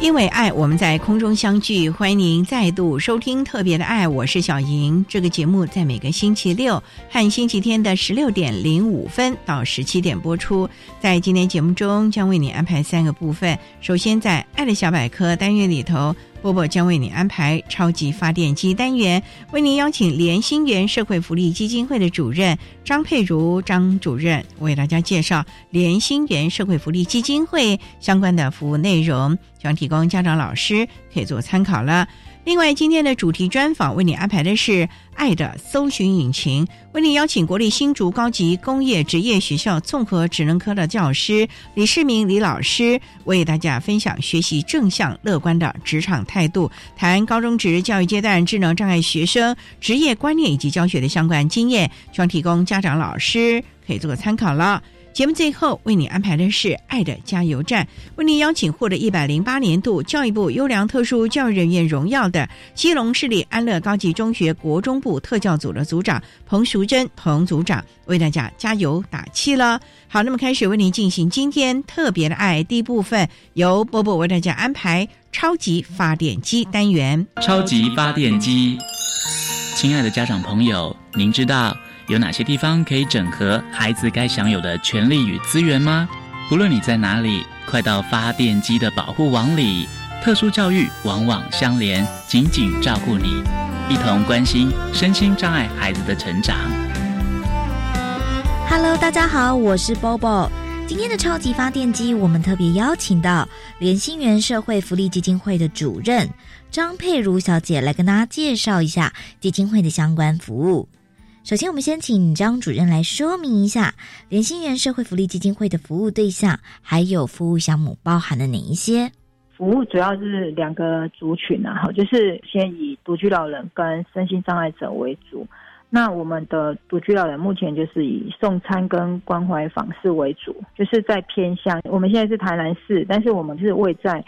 因为爱，我们在空中相聚。欢迎您再度收听《特别的爱》，我是小莹。这个节目在每个星期六和星期天的十六点零五分到十七点播出。在今天节目中，将为你安排三个部分。首先，在“爱的小百科”单元里头。波波将为你安排超级发电机单元，为您邀请联兴园社会福利基金会的主任张佩如张主任为大家介绍联兴园社会福利基金会相关的服务内容，将提供家长老师可以做参考了。另外，今天的主题专访为你安排的是“爱的搜寻引擎”，为你邀请国立新竹高级工业职业学校综合职能科的教师李世明李老师，为大家分享学习正向乐观的职场态度，谈高中职教育阶段智能障碍学生职业观念以及教学的相关经验，希望提供家长老师可以做个参考了。节目最后为你安排的是“爱的加油站”，为您邀请获得一百零八年度教育部优良特殊教育人员荣耀的基隆市立安乐高级中学国中部特教组的组长彭淑珍彭组长，为大家加油打气了。好，那么开始为您进行今天特别的爱第一部分，由波波为大家安排超级发电机单元。超级发电机，亲爱的家长朋友，您知道？有哪些地方可以整合孩子该享有的权利与资源吗？无论你在哪里，快到发电机的保护网里。特殊教育网网相连，紧紧照顾你，一同关心身心障碍孩子的成长。Hello，大家好，我是 Bobo。今天的超级发电机，我们特别邀请到联心园社会福利基金会的主任张佩如小姐来跟大家介绍一下基金会的相关服务。首先，我们先请张主任来说明一下联心园社会福利基金会的服务对象，还有服务项目包含了哪一些？服务主要是两个族群啊，哈，就是先以独居老人跟身心障碍者为主。那我们的独居老人目前就是以送餐跟关怀访视为主，就是在偏乡。我们现在是台南市，但是我们是位在。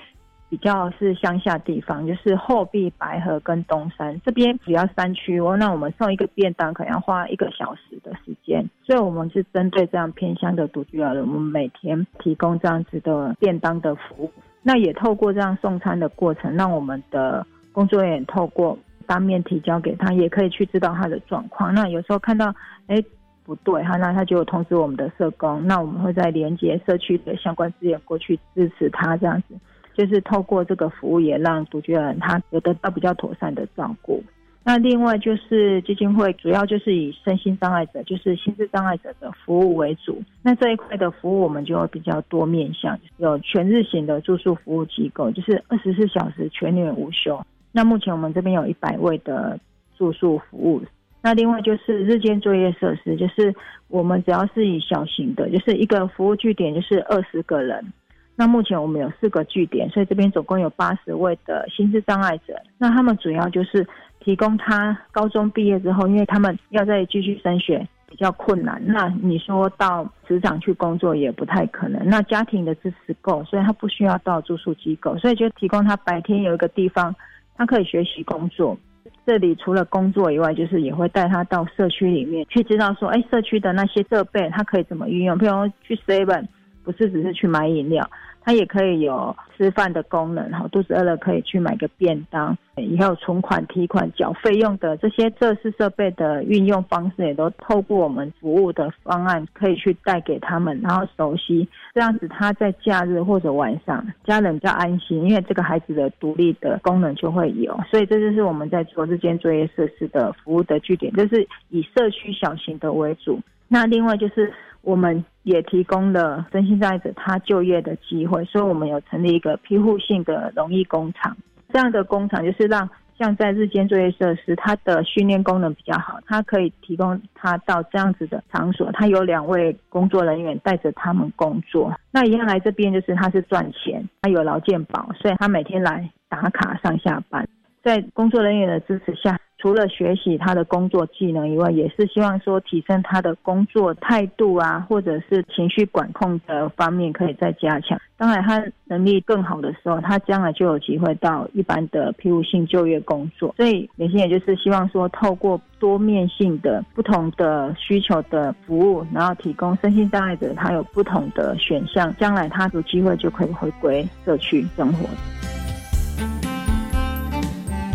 比较是乡下地方，就是后壁、白河跟东山这边主要山区哦。那我们送一个便当可能要花一个小时的时间，所以我们是针对这样偏乡的独居老人，我们每天提供这样子的便当的服务。那也透过这样送餐的过程，让我们的工作人员透过当面提交给他，也可以去知道他的状况。那有时候看到哎不对哈，那他就通知我们的社工，那我们会再连接社区的相关资源过去支持他这样子。就是透过这个服务，也让独居人他有得到比较妥善的照顾。那另外就是基金会主要就是以身心障碍者，就是心智障碍者的服务为主。那这一块的服务我们就比较多面向，有全日型的住宿服务机构，就是二十四小时全年无休。那目前我们这边有一百位的住宿服务。那另外就是日间作业设施，就是我们只要是以小型的，就是一个服务据点就是二十个人。那目前我们有四个据点，所以这边总共有八十位的心智障碍者。那他们主要就是提供他高中毕业之后，因为他们要再继续升学比较困难。那你说到职场去工作也不太可能。那家庭的支持够，所以他不需要到住宿机构，所以就提供他白天有一个地方，他可以学习工作。这里除了工作以外，就是也会带他到社区里面去，知道说，哎，社区的那些设备他可以怎么运用，比如去 Seven。不是只是去买饮料。它也可以有吃饭的功能，哈，肚子饿了可以去买个便当，以后存款、提款、缴费用的这些设施设备的运用方式，也都透过我们服务的方案可以去带给他们，然后熟悉，这样子他在假日或者晚上，家人比较安心，因为这个孩子的独立的功能就会有，所以这就是我们在做这间作业设施的服务的据点，就是以社区小型的为主。那另外就是我们也提供了身心障碍者他就业的机会，所以我们有成立一个庇护性的容易工厂。这样的工厂就是让像在日间作业设施，它的训练功能比较好，它可以提供他到这样子的场所，他有两位工作人员带着他们工作。那一样来这边就是他是赚钱，他有劳健保，所以他每天来打卡上下班，在工作人员的支持下。除了学习他的工作技能以外，也是希望说提升他的工作态度啊，或者是情绪管控的方面可以再加强。当然，他能力更好的时候，他将来就有机会到一般的庇护性就业工作。所以，美心也就是希望说，透过多面性的不同的需求的服务，然后提供身心障碍者他有不同的选项，将来他有机会就可以回归社区生活。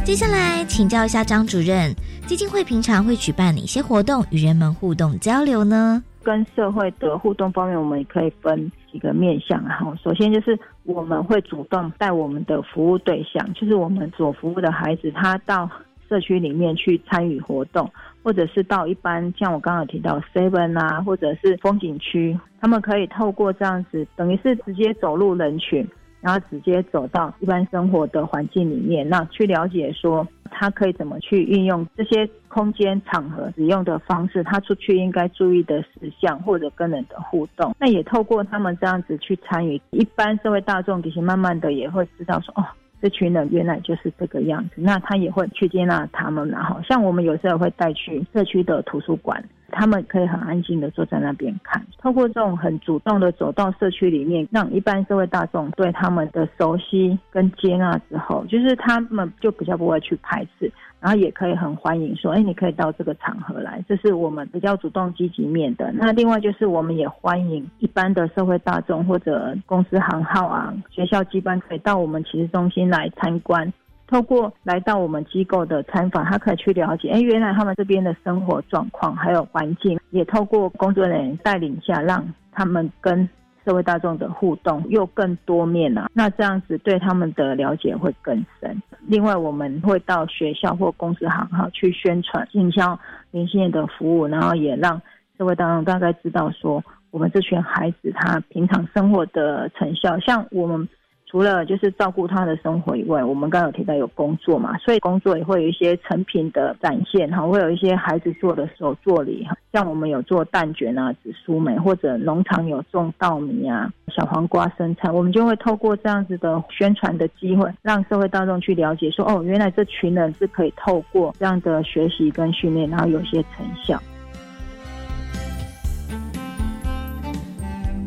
接下来请教一下张主任，基金会平常会举办哪些活动与人们互动交流呢？跟社会的互动方面，我们可以分几个面向。哈，首先就是我们会主动带我们的服务对象，就是我们所服务的孩子，他到社区里面去参与活动，或者是到一般像我刚刚提到 Seven 啊，或者是风景区，他们可以透过这样子，等于是直接走入人群。然后直接走到一般生活的环境里面，那去了解说他可以怎么去运用这些空间场合使用的方式，他出去应该注意的事项或者跟人的互动。那也透过他们这样子去参与，一般社会大众其实慢慢的也会知道说，哦，这群人原来就是这个样子，那他也会去接纳他们。然后像我们有时候会带去社区的图书馆。他们可以很安静的坐在那边看，透过这种很主动的走到社区里面，让一般社会大众对他们的熟悉跟接纳之后，就是他们就比较不会去排斥，然后也可以很欢迎说，哎，你可以到这个场合来，这是我们比较主动积极面的。那另外就是我们也欢迎一般的社会大众或者公司行号啊、学校机关可以到我们启示中心来参观。透过来到我们机构的参访，他可以去了解，哎，原来他们这边的生活状况还有环境，也透过工作人员带领下，让他们跟社会大众的互动又更多面了。那这样子对他们的了解会更深。另外，我们会到学校或公司行号去宣传、营销年轻人的服务，然后也让社会大众大概知道说，我们这群孩子他平常生活的成效，像我们。除了就是照顾他的生活以外，我们刚刚有提到有工作嘛，所以工作也会有一些成品的展现哈，会有一些孩子做的手作礼哈，像我们有做蛋卷啊、紫苏梅，或者农场有种稻米啊、小黄瓜、生菜，我们就会透过这样子的宣传的机会，让社会大众去了解说，哦，原来这群人是可以透过这样的学习跟训练，然后有些成效。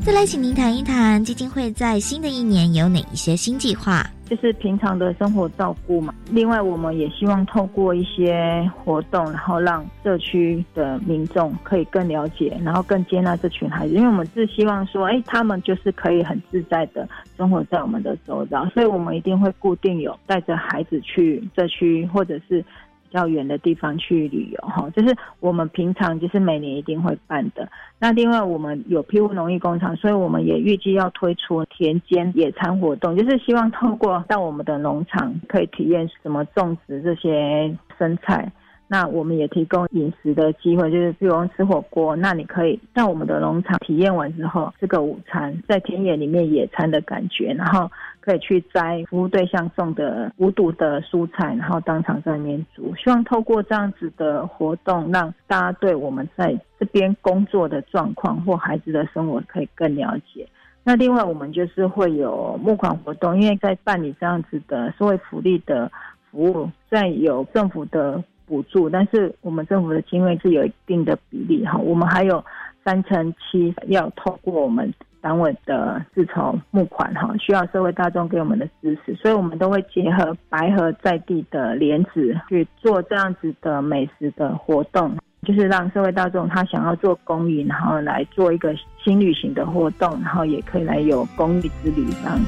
再来，请您谈一谈基金会在新的一年有哪一些新计划？就是平常的生活照顾嘛。另外，我们也希望透过一些活动，然后让社区的民众可以更了解，然后更接纳这群孩子。因为我们是希望说，哎，他们就是可以很自在的生活在我们的周遭，所以我们一定会固定有带着孩子去社区，或者是。较远的地方去旅游哈，就是我们平常就是每年一定会办的。那另外我们有庇护农业工厂，所以我们也预计要推出田间野餐活动，就是希望透过到我们的农场可以体验怎么种植这些生菜。那我们也提供饮食的机会，就是比如吃火锅，那你可以到我们的农场体验完之后吃个午餐，在田野里面野餐的感觉，然后可以去摘服务对象送的无毒的蔬菜，然后当场在里面煮。希望透过这样子的活动，让大家对我们在这边工作的状况或孩子的生活可以更了解。那另外我们就是会有募款活动，因为在办理这样子的社会福利的服务，在有政府的。补助，但是我们政府的经费是有一定的比例哈，我们还有三成七要透过我们单位的自筹募款哈，需要社会大众给我们的支持，所以我们都会结合白河在地的莲子去做这样子的美食的活动。就是让社会大众他想要做公益，然后来做一个新旅行的活动，然后也可以来有公益之旅这样。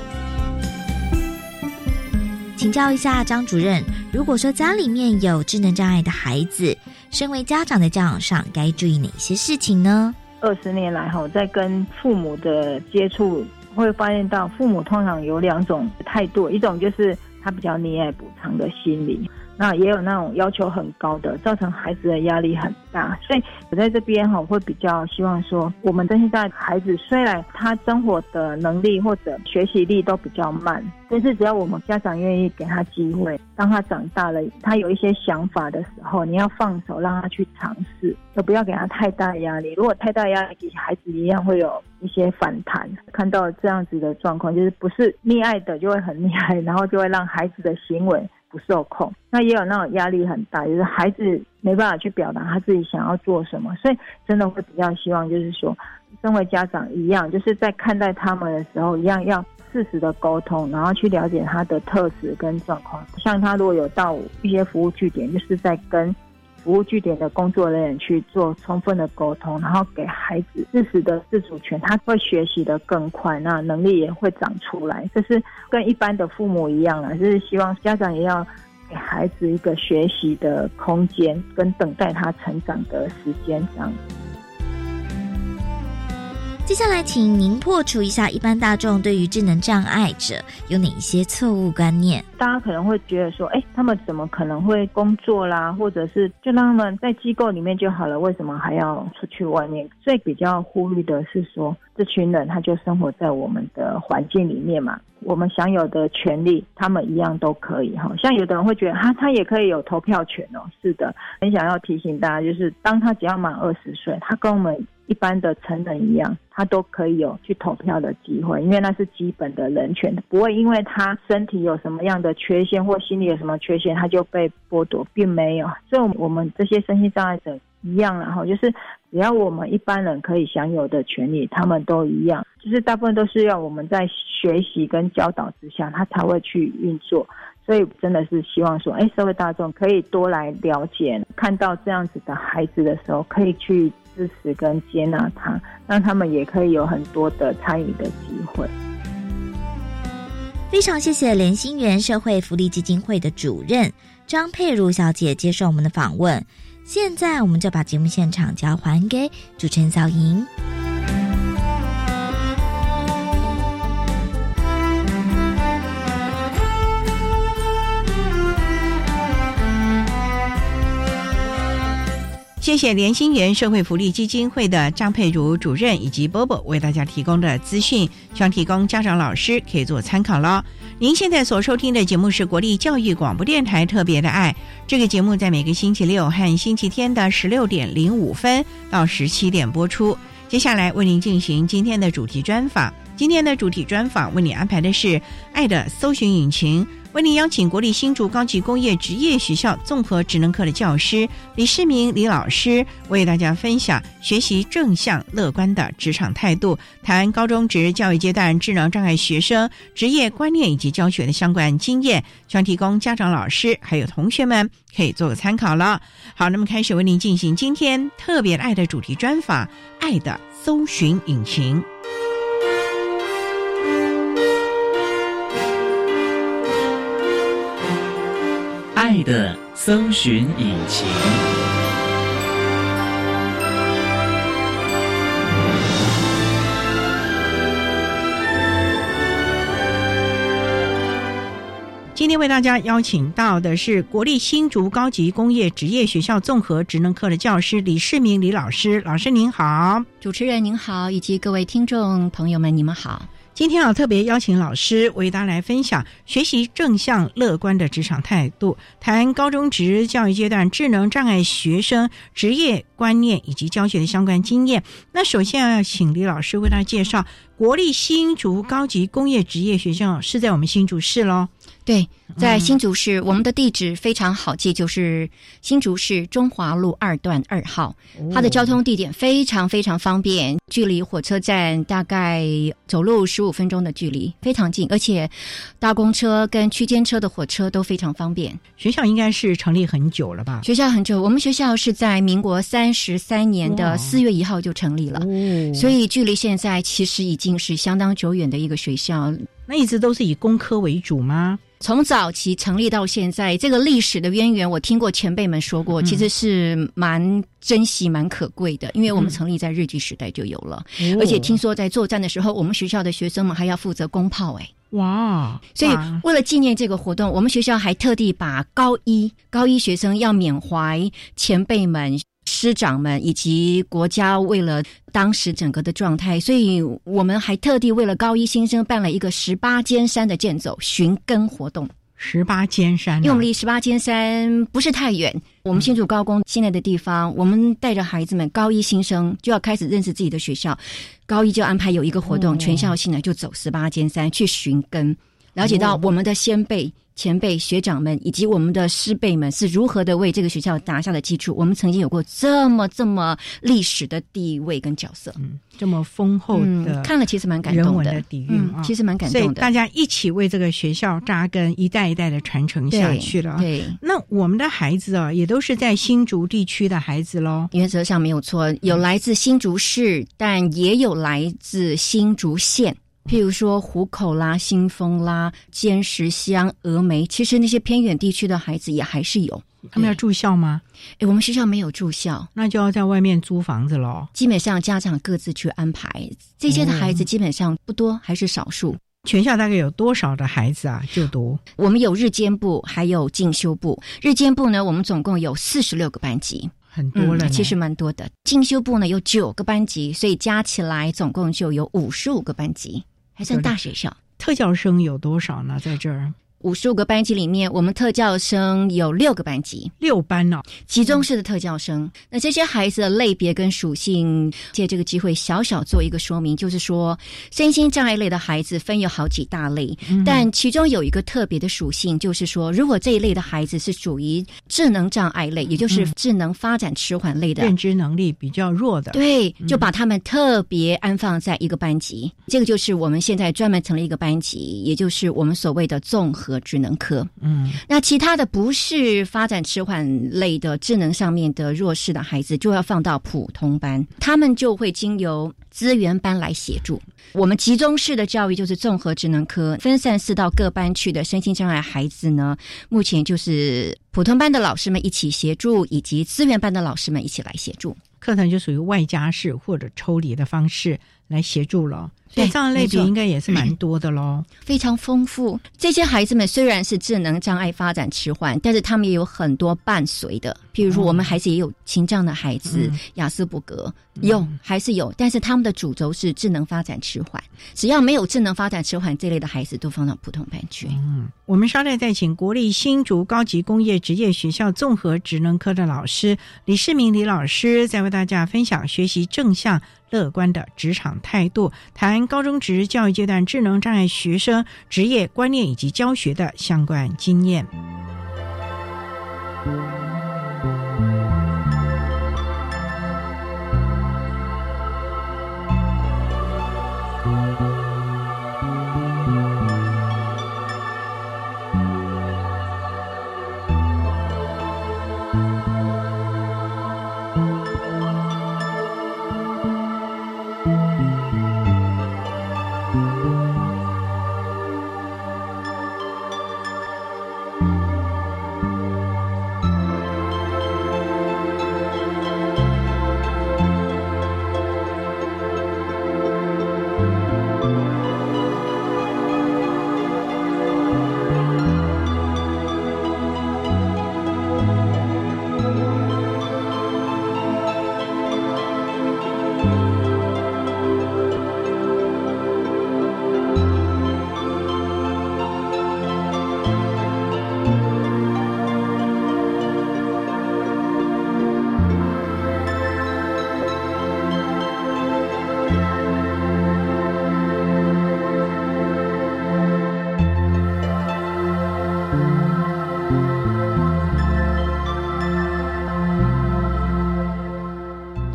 请教一下张主任，如果说家里面有智能障碍的孩子，身为家长在教养上该注意哪些事情呢？二十年来哈，在跟父母的接触，会发现到父母通常有两种态度，一种就是他比较溺爱补偿的心理。那也有那种要求很高的，造成孩子的压力很大，所以我在这边哈会比较希望说，我们现在孩子虽然他生活的能力或者学习力都比较慢，但是只要我们家长愿意给他机会，当他长大了，他有一些想法的时候，你要放手让他去尝试，就不要给他太大压力。如果太大压力，孩子一样会有一些反弹。看到这样子的状况，就是不是溺爱的就会很厉害，然后就会让孩子的行为。不受控，那也有那种压力很大，就是孩子没办法去表达他自己想要做什么，所以真的会比较希望，就是说，身为家长一样，就是在看待他们的时候，一样要适时的沟通，然后去了解他的特质跟状况。像他如果有到一些服务据点，就是在跟。服务据点的工作人员去做充分的沟通，然后给孩子适时的自主权，他会学习的更快，那能力也会长出来。这是跟一般的父母一样啊，就是希望家长也要给孩子一个学习的空间，跟等待他成长的时间这样。接下来，请您破除一下一般大众对于智能障碍者有哪一些错误观念。大家可能会觉得说，哎，他们怎么可能会工作啦，或者是就让他们在机构里面就好了，为什么还要出去外面？所以比较呼吁的是说，这群人他就生活在我们的环境里面嘛，我们享有的权利，他们一样都可以哈。像有的人会觉得，他他也可以有投票权哦。是的，很想要提醒大家，就是当他只要满二十岁，他跟我们。一般的成人一样，他都可以有去投票的机会，因为那是基本的人权，不会因为他身体有什么样的缺陷或心理有什么缺陷，他就被剥夺，并没有。所以，我们这些身心障碍者一样，然后就是只要我们一般人可以享有的权利，他们都一样。就是大部分都是要我们在学习跟教导之下，他才会去运作。所以，真的是希望说，哎，社会大众可以多来了解，看到这样子的孩子的时候，可以去。支持跟接纳他，让他们也可以有很多的参与的机会。非常谢谢连心园社会福利基金会的主任张佩如小姐接受我们的访问。现在，我们就把节目现场交还给主持人小莹。谢谢联心园社会福利基金会的张佩如主任以及波波为大家提供的资讯，希望提供家长老师可以做参考喽。您现在所收听的节目是国立教育广播电台特别的爱，这个节目在每个星期六和星期天的十六点零五分到十七点播出。接下来为您进行今天的主题专访，今天的主题专访为你安排的是爱的搜寻引擎。为您邀请国立新竹高级工业职业学校综合职能科的教师李世明李老师，为大家分享学习正向乐观的职场态度，谈高中职教育阶段智能障碍学生职业观念以及教学的相关经验，希望提供家长、老师还有同学们可以做个参考了。好，那么开始为您进行今天特别爱的主题专访，《爱的搜寻引擎》。爱的搜寻引擎。今天为大家邀请到的是国立新竹高级工业职业学校综合职能科的教师李世明李老师，老师您好，主持人您好，以及各位听众朋友们，你们好。今天啊，特别邀请老师为大家来分享学习正向乐观的职场态度，谈高中职教育阶段智能障碍学生职业观念以及教学的相关经验。那首先要请李老师为大家介绍国立新竹高级工业职业学校是在我们新竹市喽。对，在新竹市，我们的地址非常好记，就是新竹市中华路二段二号。它的交通地点非常非常方便，距离火车站大概走路十十五分钟的距离，非常近，而且搭公车跟区间车的火车都非常方便。学校应该是成立很久了吧？学校很久，我们学校是在民国三十三年的四月一号就成立了，所以距离现在其实已经是相当久远的一个学校。那一直都是以工科为主吗？从早期成立到现在，这个历史的渊源，我听过前辈们说过，其实是蛮珍惜、蛮可贵的。因为我们成立在日据时代就有了，而且听说在作战的时候，我们学校的学生们还要负责攻炮，哎，哇！所以为了纪念这个活动，我们学校还特地把高一高一学生要缅怀前辈们。师长们以及国家为了当时整个的状态，所以我们还特地为了高一新生办了一个十八尖山的健走寻根活动。十八尖山，因为我们离十八尖山不是太远，我们新竹高工现在的地方，我们带着孩子们高一新生就要开始认识自己的学校，高一就安排有一个活动，全校性的就走十八尖山去寻根，了解到我们的先辈。前辈、学长们以及我们的师辈们是如何的为这个学校打下的基础？我们曾经有过这么这么历史的地位跟角色，嗯，这么丰厚的，看了其实蛮感动的底蕴啊，其实蛮感动的。大家一起为这个学校扎根，一代一代的传承下去了。对，那我们的孩子啊，也都是在新竹地区的孩子喽。原则上没有错，有来自新竹市，但也有来自新竹县。譬如说湖口啦、新丰啦、尖石乡、峨眉，其实那些偏远地区的孩子也还是有。他们要住校吗？哎，我们学校没有住校，那就要在外面租房子喽。基本上家长各自去安排。这些的孩子基本上不多，还是少数。全校大概有多少的孩子啊？就读？我们有日间部，还有进修部。日间部呢，我们总共有四十六个班级，很多了，其实蛮多的。进修部呢有九个班级，所以加起来总共就有五十五个班级。还算大学校，特教生有多少呢？在这儿。五十五个班级里面，我们特教生有六个班级，六班呢，集中式的特教生。那这些孩子的类别跟属性，借这个机会小小做一个说明，就是说，身心障碍类的孩子分有好几大类，但其中有一个特别的属性，就是说，如果这一类的孩子是属于智能障碍类，也就是智能发展迟缓类的，认知能力比较弱的，对，就把他们特别安放在一个班级。这个就是我们现在专门成立一个班级，也就是我们所谓的综合。和智能科，嗯，那其他的不是发展迟缓类的智能上面的弱势的孩子，就要放到普通班，他们就会经由资源班来协助。我们集中式的教育就是综合智能科，分散式到各班去的身心障碍孩子呢，目前就是普通班的老师们一起协助，以及资源班的老师们一起来协助。课程就属于外加式或者抽离的方式来协助了。对，这样类别应该也是蛮多的喽，非常丰富。这些孩子们虽然是智能障碍发展迟缓，但是他们也有很多伴随的，譬如说我们孩子也有情障的孩子，雅斯伯格有还是有，但是他们的主轴是智能发展迟缓。只要没有智能发展迟缓这类的孩子，都放到普通班去。嗯，我们稍待再请国立新竹高级工业职业学校综合职能科的老师李世明李老师，再为大家分享学习正向。乐观的职场态度，谈高中职教育阶段智能障碍学生职业观念以及教学的相关经验。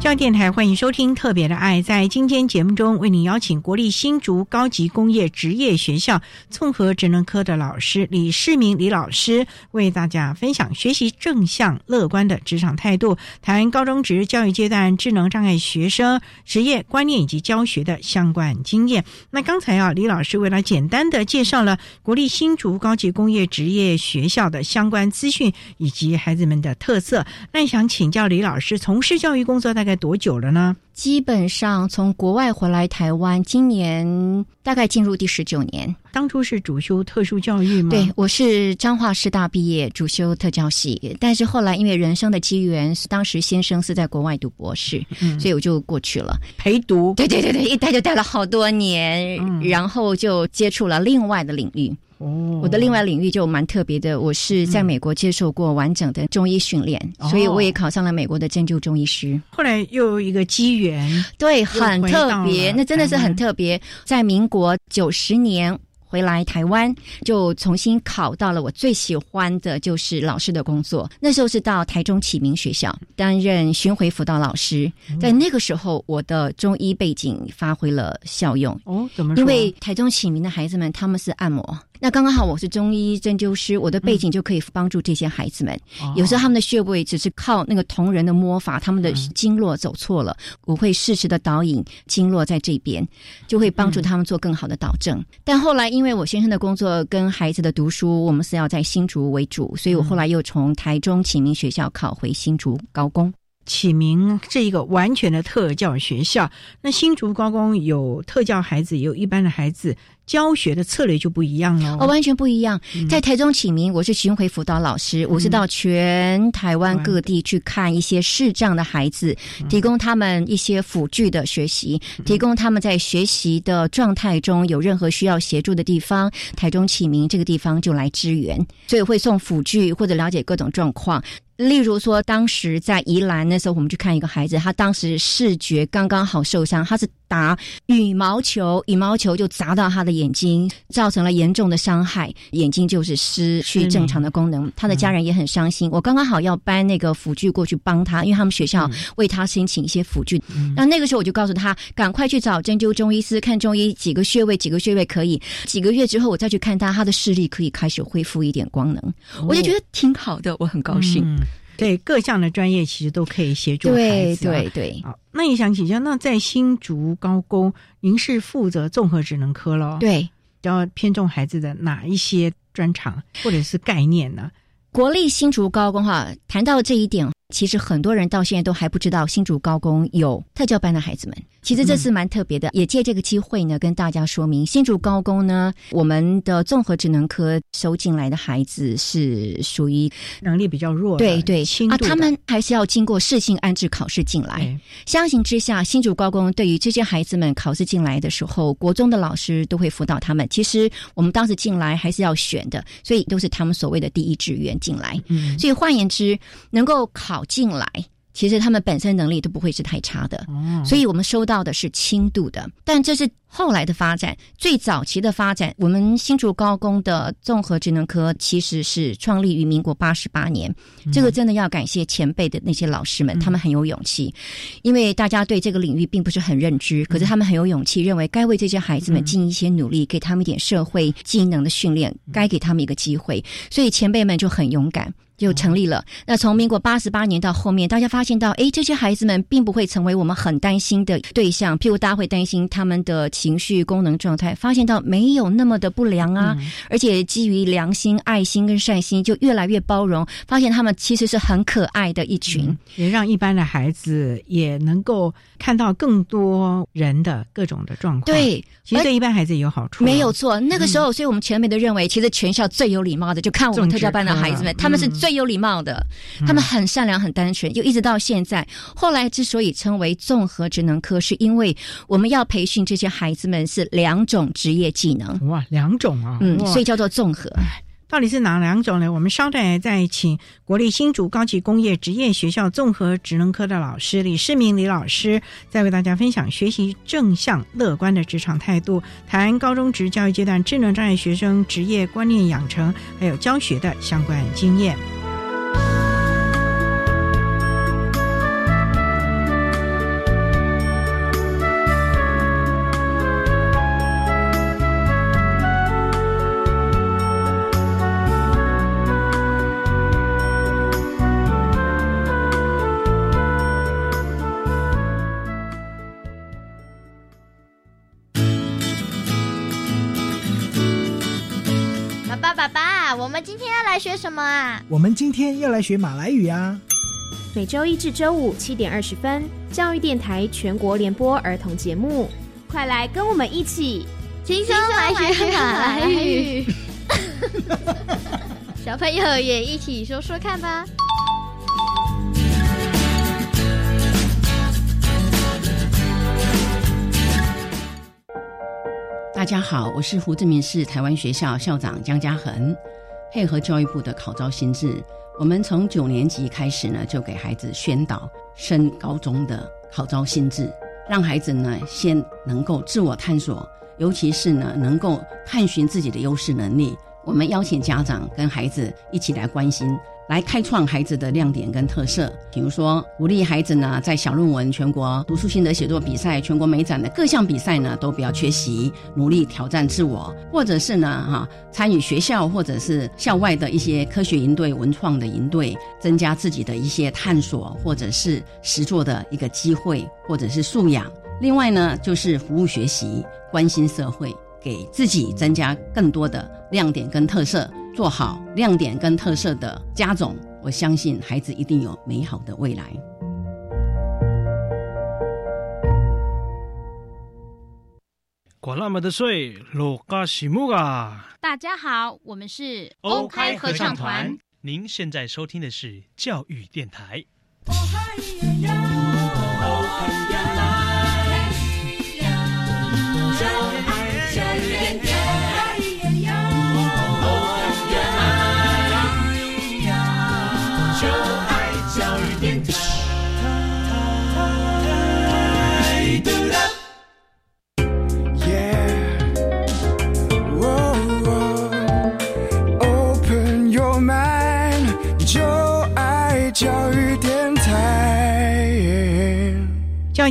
教电台欢迎收听《特别的爱》。在今天节目中，为您邀请国立新竹高级工业职业学校综合职能科的老师李世明李老师，为大家分享学习正向乐观的职场态度，谈高中职教育阶段智能障碍学生职业观念以及教学的相关经验。那刚才啊，李老师为了简单的介绍了国立新竹高级工业职业学校的相关资讯以及孩子们的特色。那想请教李老师，从事教育工作大概多久了呢？基本上从国外回来台湾，今年大概进入第十九年。当初是主修特殊教育吗？对，我是彰化师大毕业，主修特教系。但是后来因为人生的机缘，当时先生是在国外读博士，所以我就过去了陪读。对对对对，一待就待了好多年，然后就接触了另外的领域。哦，我的另外领域就蛮特别的，我是在美国接受过完整的中医训练，所以我也考上了美国的针灸中医师。后来又有一个机缘，对，很特别，那真的是很特别，在民国九十年。回来台湾，就重新考到了我最喜欢的就是老师的工作。那时候是到台中启明学校担任巡回辅导老师，在那个时候，我的中医背景发挥了效用。哦，怎么？因为台中启明的孩子们，他们是按摩。那刚刚好，我是中医针灸师，我的背景就可以帮助这些孩子们。有时候他们的穴位只是靠那个同人的摸法，他们的经络走错了，我会适时的导引经络在这边，就会帮助他们做更好的导正。但后来因为我先生的工作跟孩子的读书，我们是要在新竹为主，所以我后来又从台中启明学校考回新竹高工。启明这一个完全的特教学校，那新竹高工有特教孩子，也有一般的孩子。教学的策略就不一样了，哦，完全不一样。在台中启明，我是巡回辅导老师，我是到全台湾各地去看一些视障的孩子，提供他们一些辅具的学习，提供他们在学习的状态中有任何需要协助的地方，台中启明这个地方就来支援，所以会送辅具或者了解各种状况。例如说，当时在宜兰那时候，我们去看一个孩子，他当时视觉刚刚好受伤，他是打羽毛球，羽毛球就砸到他的眼睛，造成了严重的伤害，眼睛就是失去正常的功能。他的家人也很伤心。我刚刚好要搬那个辅具过去帮他，因为他们学校为他申请一些辅具。那那个时候我就告诉他，赶快去找针灸中医师看中医，几个穴位，几个穴位可以。几个月之后我再去看他，他的视力可以开始恢复一点光能。我就觉得挺好的，我很高兴。对各项的专业，其实都可以协助孩子。对对对。好，那也想请教，那在新竹高工，您是负责综合职能科咯？对，要偏重孩子的哪一些专长或者是概念呢？国立新竹高工哈，谈到这一点。其实很多人到现在都还不知道新竹高工有特教班的孩子们。其实这是蛮特别的，也借这个机会呢，跟大家说明新竹高工呢，我们的综合职能科收进来的孩子是属于能力比较弱，对对，啊，他们还是要经过试性安置考试进来。相形之下，新竹高工对于这些孩子们考试进来的时候，国中的老师都会辅导他们。其实我们当时进来还是要选的，所以都是他们所谓的第一志愿进来。嗯，所以换言之，能够考。考进来，其实他们本身能力都不会是太差的，所以我们收到的是轻度的，但这是。后来的发展，最早期的发展，我们新竹高工的综合职能科其实是创立于民国八十八年。这个真的要感谢前辈的那些老师们，他们很有勇气，因为大家对这个领域并不是很认知，可是他们很有勇气，认为该为这些孩子们尽一些努力，给他们一点社会技能的训练，该给他们一个机会，所以前辈们就很勇敢，就成立了。那从民国八十八年到后面，大家发现到，哎，这些孩子们并不会成为我们很担心的对象，譬如大家会担心他们的。情绪功能状态发现到没有那么的不良啊，而且基于良心、爱心跟善心，就越来越包容。发现他们其实是很可爱的一群，也让一般的孩子也能够看到更多人的各种的状况。对，其实对一般孩子也有好处。没有错，那个时候，所以我们全面都认为，其实全校最有礼貌的，就看我们特教班的孩子们，他们是最有礼貌的，他们很善良、很单纯，就一直到现在。后来之所以称为综合职能科，是因为我们要培训这些孩。孩子们是两种职业技能哇，两种啊，嗯，所以叫做综合。到底是哪两种呢？我们稍待再请国立新竹高级工业职业学校综合职能科的老师李世明李老师，再为大家分享学习正向乐观的职场态度，谈高中职教育阶段智能障碍学生职业观念养成，还有教学的相关经验。们今天要来学什么啊？我们今天要来学马来语啊！每周一至周五七点二十分，教育电台全国联播儿童节目，快来跟我们一起轻松来学马来语。小朋友也一起说说看吧。大家好，我是胡志明市台湾学校校长江嘉恒。配合教育部的考招新制，我们从九年级开始呢，就给孩子宣导升高中的考招新制，让孩子呢先能够自我探索，尤其是呢能够探寻自己的优势能力。我们邀请家长跟孩子一起来关心。来开创孩子的亮点跟特色，比如说鼓励孩子呢，在小论文、全国读书心得写作比赛、全国美展的各项比赛呢，都不要缺席，努力挑战自我，或者是呢，哈，参与学校或者是校外的一些科学营队、文创的营队，增加自己的一些探索或者是实作的一个机会或者是素养。另外呢，就是服务学习，关心社会，给自己增加更多的亮点跟特色。做好亮点跟特色的家总，我相信孩子一定有美好的未来。管那么的水，落嘎西木啊！大家好，我们是欧开合唱团。您现在收听的是教育电台。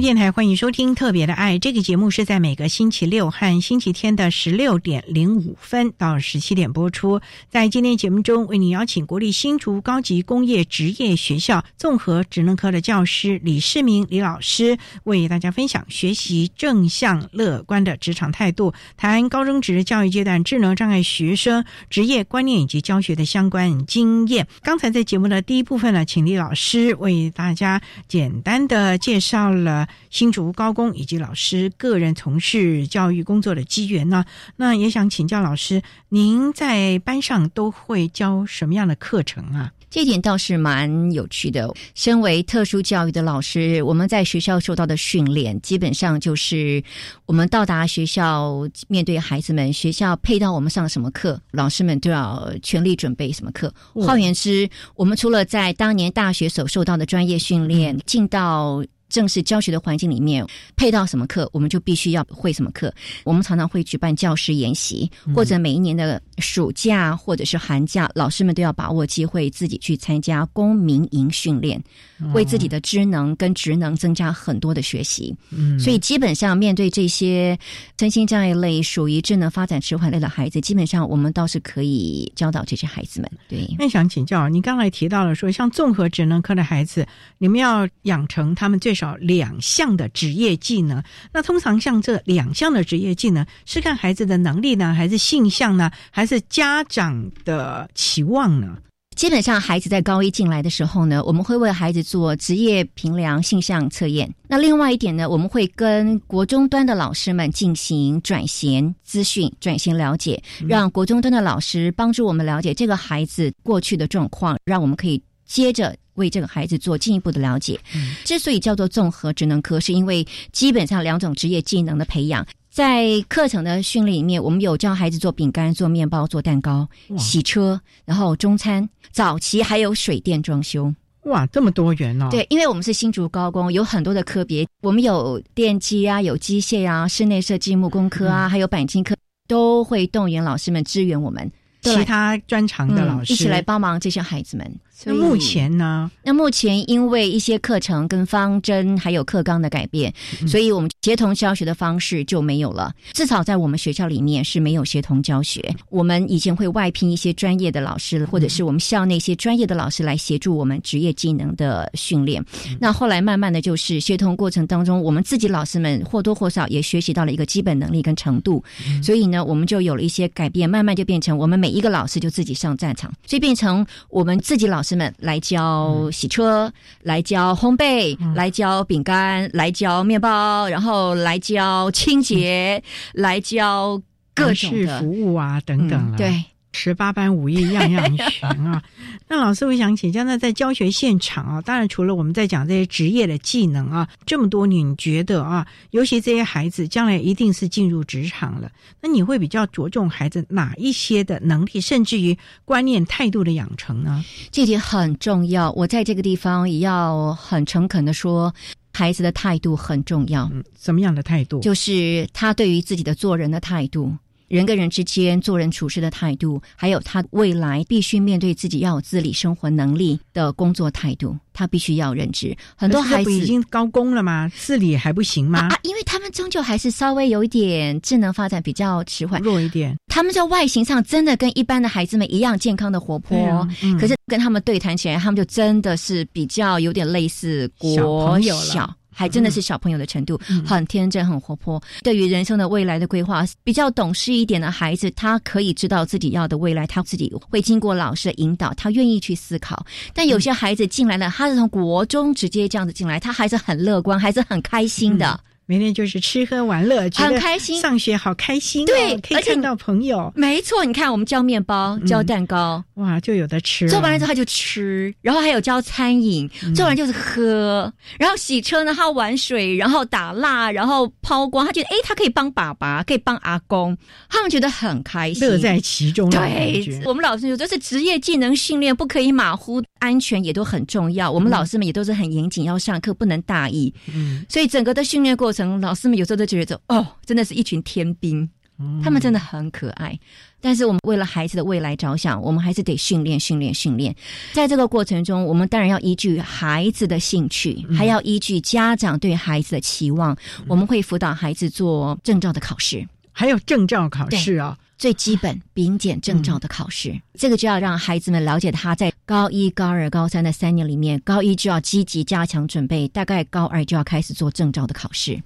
电台欢迎收听《特别的爱》这个节目，是在每个星期六和星期天的十六点零五分到十七点播出。在今天节目中，为您邀请国立新竹高级工业职业学校综合职能科的教师李世明李老师，为大家分享学习正向乐观的职场态度，谈高中职教育阶段智能障碍学生职业观念以及教学的相关经验。刚才在节目的第一部分呢，请李老师为大家简单的介绍了。新竹高工以及老师个人从事教育工作的机缘呢？那也想请教老师，您在班上都会教什么样的课程啊？这点倒是蛮有趣的。身为特殊教育的老师，我们在学校受到的训练，基本上就是我们到达学校，面对孩子们，学校配到我们上什么课，老师们都要全力准备什么课。换言之，我们除了在当年大学所受到的专业训练，进到正式教学的环境里面，配到什么课，我们就必须要会什么课。我们常常会举办教师研习，或者每一年的暑假或者是寒假，老师们都要把握机会，自己去参加公民营训练，为自己的职能跟职能增加很多的学习。嗯，所以基本上面对这些身心障碍类、属于智能发展迟缓类的孩子，基本上我们倒是可以教导这些孩子们。对，那想请教，你刚才提到了说，像综合职能科的孩子，你们要养成他们最少两项的职业技能，那通常像这两项的职业技能，是看孩子的能力呢，还是性向呢，还是家长的期望呢？基本上，孩子在高一进来的时候呢，我们会为孩子做职业评量性向测验。那另外一点呢，我们会跟国中端的老师们进行转型资讯、转型了解，让国中端的老师帮助我们了解这个孩子过去的状况，让我们可以接着。为这个孩子做进一步的了解。之所以叫做综合职能科，是因为基本上两种职业技能的培养，在课程的训练里面，我们有教孩子做饼干、做面包、做蛋糕、洗车，然后中餐，早期还有水电装修。哇，这么多元哦！对，因为我们是新竹高工，有很多的科别，我们有电机啊，有机械啊，室内设计、木工科啊，还有钣金科，都会动员老师们支援我们。其他专长的老师一起来帮忙这些孩子们，那目前呢？那目前因为一些课程跟方针还有课纲的改变，所以我们协同教学的方式就没有了。至少在我们学校里面是没有协同教学。我们以前会外聘一些专业的老师，或者是我们校内一些专业的老师来协助我们职业技能的训练。那后来慢慢的就是协同过程当中，我们自己老师们或多或少也学习到了一个基本能力跟程度，所以呢，我们就有了一些改变，慢慢就变成我们每一个老师就自己上战场，所以变成我们自己老师们来教洗车，来教烘焙，来教饼干，来教面包，然后来教清洁，来教各种服务啊等等嗯。对。十八般武艺样样 全啊！那老师，我想请教，那在教学现场啊，当然除了我们在讲这些职业的技能啊，这么多年，你觉得啊，尤其这些孩子将来一定是进入职场了，那你会比较着重孩子哪一些的能力，甚至于观念态度的养成呢？这点很重要。我在这个地方也要很诚恳的说，孩子的态度很重要。嗯，什么样的态度？就是他对于自己的做人的态度。人跟人之间做人处事的态度，还有他未来必须面对自己要有自理生活能力的工作态度，他必须要认知。很多孩子已经高工了吗？自理还不行吗？啊，因为他们终究还是稍微有一点智能发展比较迟缓，弱一点。他们在外形上真的跟一般的孩子们一样健康的活泼，可是跟他们对谈起来，他们就真的是比较有点类似国小。还真的是小朋友的程度，很天真，很活泼。对于人生的未来的规划，比较懂事一点的孩子，他可以知道自己要的未来，他自己会经过老师的引导，他愿意去思考。但有些孩子进来了，他是从国中直接这样子进来，他还是很乐观，还是很开心的。每天就是吃喝玩乐，很开心，上学好开心，对，可以看到朋友。没错，你看我们教面包、教蛋糕，哇，就有的吃。做完了之后他就吃，然后还有教餐饮，做完就是喝，然后洗车呢，他玩水，然后打蜡，然后抛光。他觉得，哎，他可以帮爸爸，可以帮阿公，他们觉得很开心，乐在其中。对，我们老师说，这是职业技能训练，不可以马虎，安全也都很重要。我们老师们也都是很严谨，要上课不能大意。嗯，所以整个的训练过程。老师们有时候都觉得，哦，真的是一群天兵，他们真的很可爱。但是我们为了孩子的未来着想，我们还是得训练、训练、训练。在这个过程中，我们当然要依据孩子的兴趣，还要依据家长对孩子的期望，我们会辅导孩子做证照的考试，还有证照考试啊。最基本丙检证照的考试，这个就要让孩子们了解他在高一、高二、高三的三年里面，高一就要积极加强准备，大概高二就要开始做证照的考试。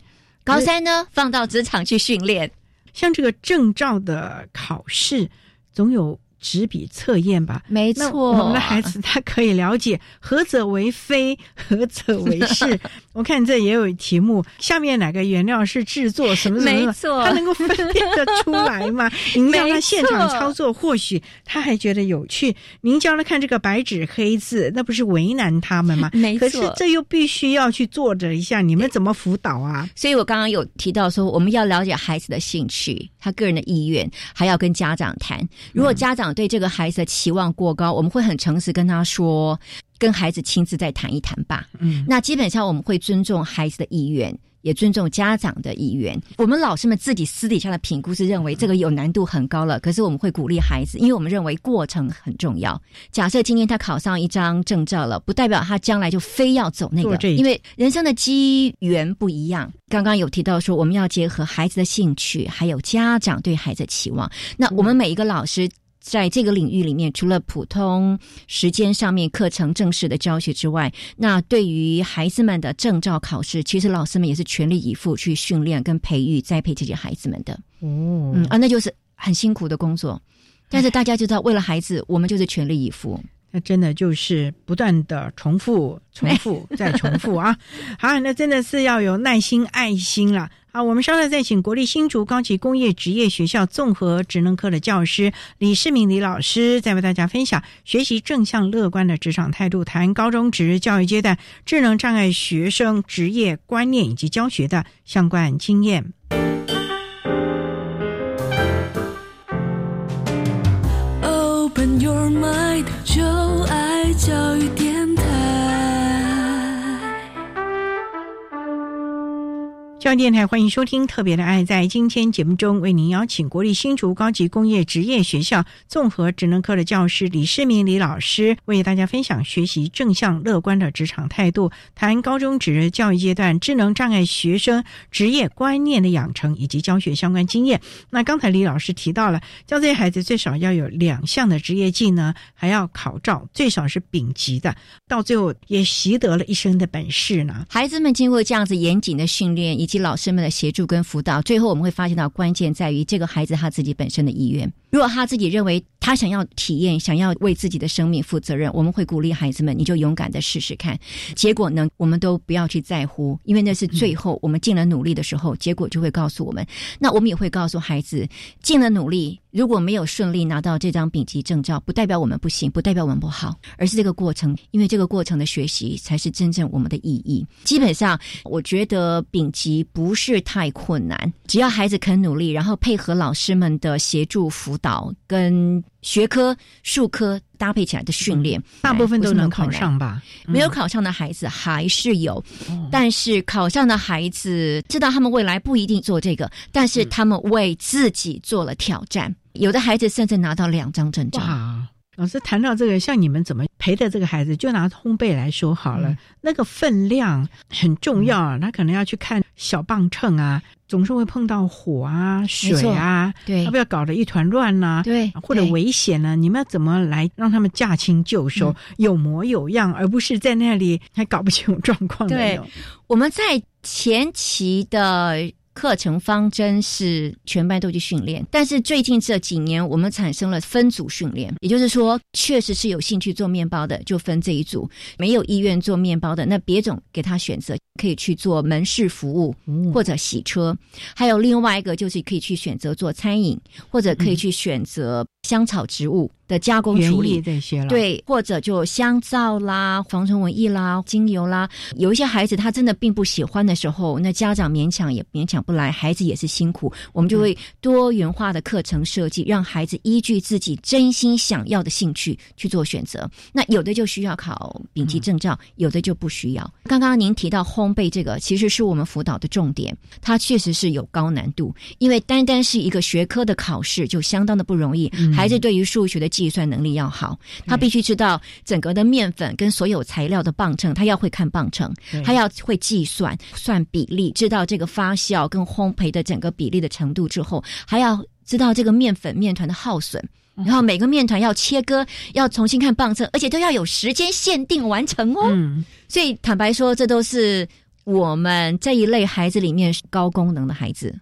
高三呢，放到职场去训练。像这个证照的考试，总有纸笔测验吧？没错，我们的孩子他可以了解何者为非，何者为是。我看这也有题目，下面哪个原料是制作什么什么？没错，他能够分辨得出来吗？您叫他现场操作，或许他还觉得有趣。您教他看这个白纸黑字，那不是为难他们吗？没错，可是这又必须要去做着一下，你们怎么辅导啊？所以我刚刚有提到说，我们要了解孩子的兴趣，他个人的意愿，还要跟家长谈。如果家长对这个孩子的期望过高，我们会很诚实跟他说。跟孩子亲自再谈一谈吧。嗯，那基本上我们会尊重孩子的意愿，也尊重家长的意愿。我们老师们自己私底下的评估是认为这个有难度很高了，可是我们会鼓励孩子，因为我们认为过程很重要。假设今天他考上一张证照了，不代表他将来就非要走那个，因为人生的机缘不一样。刚刚有提到说，我们要结合孩子的兴趣，还有家长对孩子的期望。那我们每一个老师。在这个领域里面，除了普通时间上面课程正式的教学之外，那对于孩子们的证照考试，其实老师们也是全力以赴去训练跟培育、栽培这些孩子们的。哦，嗯啊，那就是很辛苦的工作，但是大家知道，为了孩子，我们就是全力以赴。那真的就是不断的重复、重复 再重复啊！好，那真的是要有耐心、爱心了。好，我们稍后再请国立新竹高级工业职业学校综合职能科的教师李世明李老师，再为大家分享学习正向乐观的职场态度，谈高中职教育阶段智能障碍学生职业观念以及教学的相关经验。爱教教育电台欢迎收听《特别的爱》。在今天节目中，为您邀请国立新竹高级工业职业学校综合职能科的教师李世明李老师，为大家分享学习正向乐观的职场态度，谈高中职教育阶段智能障碍学生职业观念的养成以及教学相关经验。那刚才李老师提到了，教这些孩子最少要有两项的职业技能，还要考照，最少是丙级的，到最后也习得了一身的本事呢。孩子们经过这样子严谨的训练，以及老师们的协助跟辅导，最后我们会发现到关键在于这个孩子他自己本身的意愿。如果他自己认为他想要体验，想要为自己的生命负责任，我们会鼓励孩子们，你就勇敢的试试看。结果呢，我们都不要去在乎，因为那是最后我们尽了努力的时候，结果就会告诉我们。那我们也会告诉孩子，尽了努力，如果没有顺利拿到这张丙级证照，不代表我们不行，不代表我们不好，而是这个过程，因为这个过程的学习才是真正我们的意义。基本上，我觉得丙级不是太困难，只要孩子肯努力，然后配合老师们的协助辅导跟学科、术科搭配起来的训练，大部分都能考上吧？没有考上的孩子还是有，但是考上的孩子知道他们未来不一定做这个，但是他们为自己做了挑战。有的孩子甚至拿到两张证照。老师谈到这个，像你们怎么陪的这个孩子？就拿烘焙来说好了，那个分量很重要啊。他可能要去看小磅秤啊，总是会碰到火啊、水啊，对，要不要搞得一团乱呐？对，或者危险呢？你们要怎么来让他们驾轻就熟、有模有样，而不是在那里还搞不清楚状况？对，我们在前期的。课程方针是全班都去训练，但是最近这几年我们产生了分组训练，也就是说，确实是有兴趣做面包的就分这一组，没有意愿做面包的那别种给他选择，可以去做门市服务或者洗车，还有另外一个就是可以去选择做餐饮，或者可以去选择香草植物。的加工处理这些了，对，或者就香皂啦、防虫蚊液啦、精油啦，有一些孩子他真的并不喜欢的时候，那家长勉强也勉强不来，孩子也是辛苦，我们就会多元化的课程设计，让孩子依据自己真心想要的兴趣去做选择。那有的就需要考丙级证照，有的就不需要。刚刚您提到烘焙这个，其实是我们辅导的重点，它确实是有高难度，因为单单是一个学科的考试就相当的不容易，孩子对于数学的。计算能力要好，他必须知道整个的面粉跟所有材料的磅秤，他要会看磅秤，他要会计算算比例，知道这个发酵跟烘焙的整个比例的程度之后，还要知道这个面粉面团的耗损，然后每个面团要切割，要重新看磅秤，而且都要有时间限定完成哦。所以坦白说，这都是我们这一类孩子里面高功能的孩子。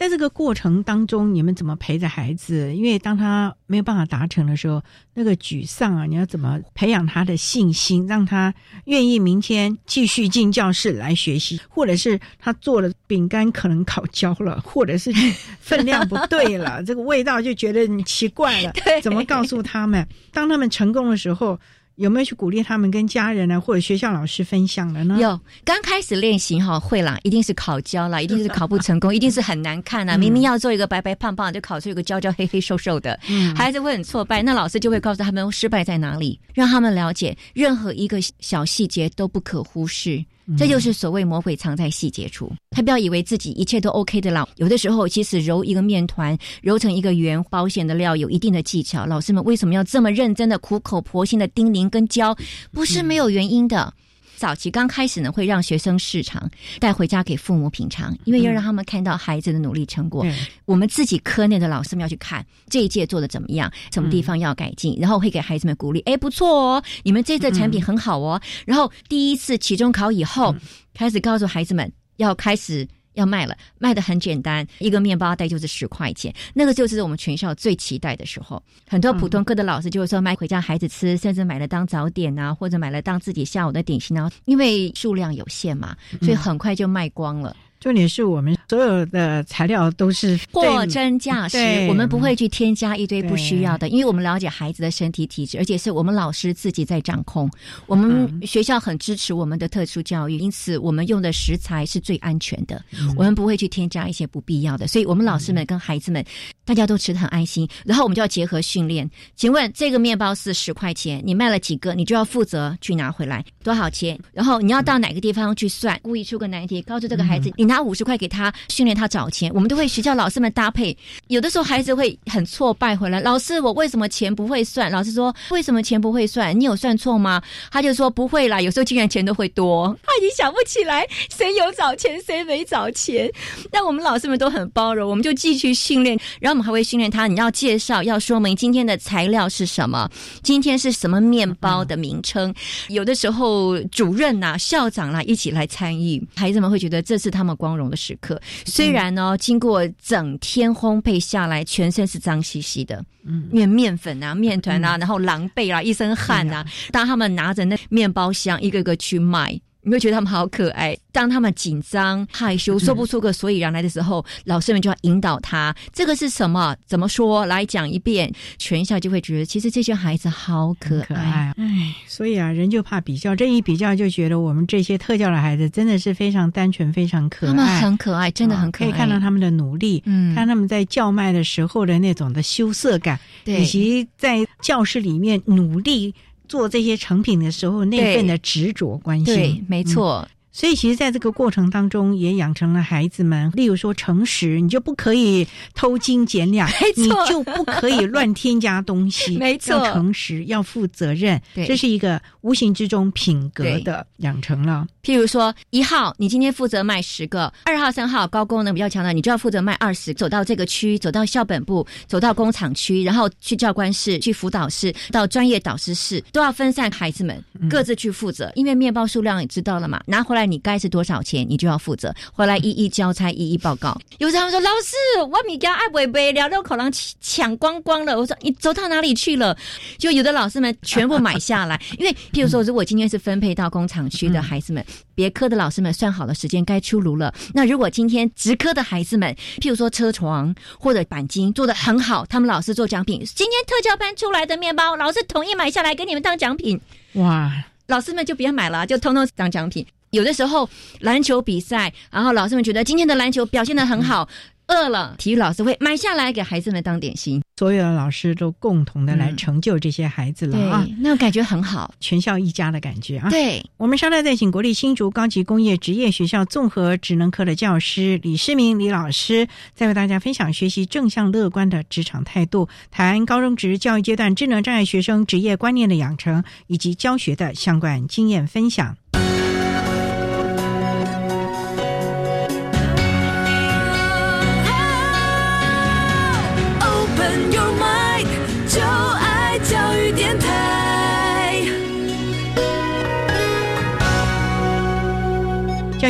在这个过程当中，你们怎么陪着孩子？因为当他没有办法达成的时候，那个沮丧啊，你要怎么培养他的信心，让他愿意明天继续进教室来学习？或者是他做了饼干可能烤焦了，或者是分量不对了，这个味道就觉得你奇怪了。怎么告诉他们？当他们成功的时候？有没有去鼓励他们跟家人呢，或者学校老师分享的呢？有，刚开始练习哈会啦，一定是考焦啦，一定是考不成功，一定是很难看啊！明明要做一个白白胖胖，就考出一个焦焦黑黑瘦瘦的，孩子会很挫败。那老师就会告诉他们失败在哪里，让他们了解任何一个小细节都不可忽视。这就是所谓魔鬼藏在细节处。他不要以为自己一切都 OK 的了。有的时候，其实揉一个面团，揉成一个圆，保险的料有一定的技巧。老师们为什么要这么认真的、苦口婆心的叮咛跟教？不是没有原因的。早期刚开始呢，会让学生试尝，带回家给父母品尝，因为要让他们看到孩子的努力成果。我们自己科内的老师们要去看这一届做的怎么样，什么地方要改进，然后会给孩子们鼓励。哎，不错哦，你们这次产品很好哦。然后第一次期中考以后，开始告诉孩子们要开始。要卖了，卖的很简单，一个面包袋就是十块钱，那个就是我们全校最期待的时候。很多普通科的老师就会说买回家孩子吃，甚至买了当早点啊，或者买了当自己下午的点心啊，因为数量有限嘛，所以很快就卖光了。重点是我们所有的材料都是货真价实，我们不会去添加一堆不需要的，因为我们了解孩子的身体体质，而且是我们老师自己在掌控。我们学校很支持我们的特殊教育，因此我们用的食材是最安全的，我们不会去添加一些不必要的。所以，我们老师们跟孩子们，大家都吃的很安心。然后，我们就要结合训练。请问，这个面包是十块钱，你卖了几个，你就要负责去拿回来多少钱？然后你要到哪个地方去算？故意出个难题，告诉这个孩子你。拿五十块给他训练他找钱，我们都会学校老师们搭配。有的时候孩子会很挫败回来，老师我为什么钱不会算？老师说为什么钱不会算？你有算错吗？他就说不会啦，有时候竟然钱都会多，他已经想不起来谁有找钱谁没找钱。但我们老师们都很包容，我们就继续训练，然后我们还会训练他，你要介绍要说明今天的材料是什么，今天是什么面包的名称。有的时候主任呐、校长啦一起来参与，孩子们会觉得这是他们光荣的时刻。虽然呢，经过整天烘焙下来，全身是脏兮兮的，嗯，因为面粉啊、面团啊，然后狼狈啊，一身汗啊。当他们拿着那面包箱一个个去卖。你会觉得他们好可爱。当他们紧张、害羞、说不出个所以然来的时候，老师们就要引导他：这个是什么？怎么说？来讲一遍。全校就会觉得，其实这些孩子好可可爱。哎，所以啊，人就怕比较，这一比较就觉得我们这些特教的孩子真的是非常单纯、非常可爱。他们很可爱，真的很可爱。可以看到他们的努力，嗯，看他们在叫卖的时候的那种的羞涩感，对以及在教室里面努力做这些成品的时候那份的执着关心。对，没错。嗯所以，其实，在这个过程当中，也养成了孩子们，例如说诚实，你就不可以偷斤减两，你就不可以乱添加东西，没错，要诚实，要负责任，对，这是一个无形之中品格的养成了。譬如说，一号，你今天负责卖十个；二号、三号高功能比较强的，你就要负责卖二十。走到这个区，走到校本部，走到工厂区，然后去教官室、去辅导室，到专业导师室，都要分散孩子们各自去负责。因为面包数量也知道了嘛，拿回来。你该是多少钱，你就要负责。回来一一交差，一一报告。有时候他们说：“老师，我米家爱贝贝聊六口狼抢光光了。”我说：“你走到哪里去了？”就有的老师们全部买下来，因为譬如说，如果今天是分配到工厂区的孩子们，别科的老师们算好了时间该出炉了。那如果今天职科的孩子们，譬如说车床或者钣金做的很好，他们老师做奖品。今天特教班出来的面包，老师统一买下来给你们当奖品。哇！老师们就别买了，就通通当奖品。有的时候篮球比赛，然后老师们觉得今天的篮球表现的很好，饿了，体育老师会买下来给孩子们当点心。所有的老师都共同的来成就这些孩子了啊，那种感觉很好，全校一家的感觉啊。对，我们稍待再请国立新竹高级工业职业学校综合职能科的教师李世明李老师，再为大家分享学习正向乐观的职场态度，谈高中职教育阶段智能障碍学生职业观念的养成以及教学的相关经验分享。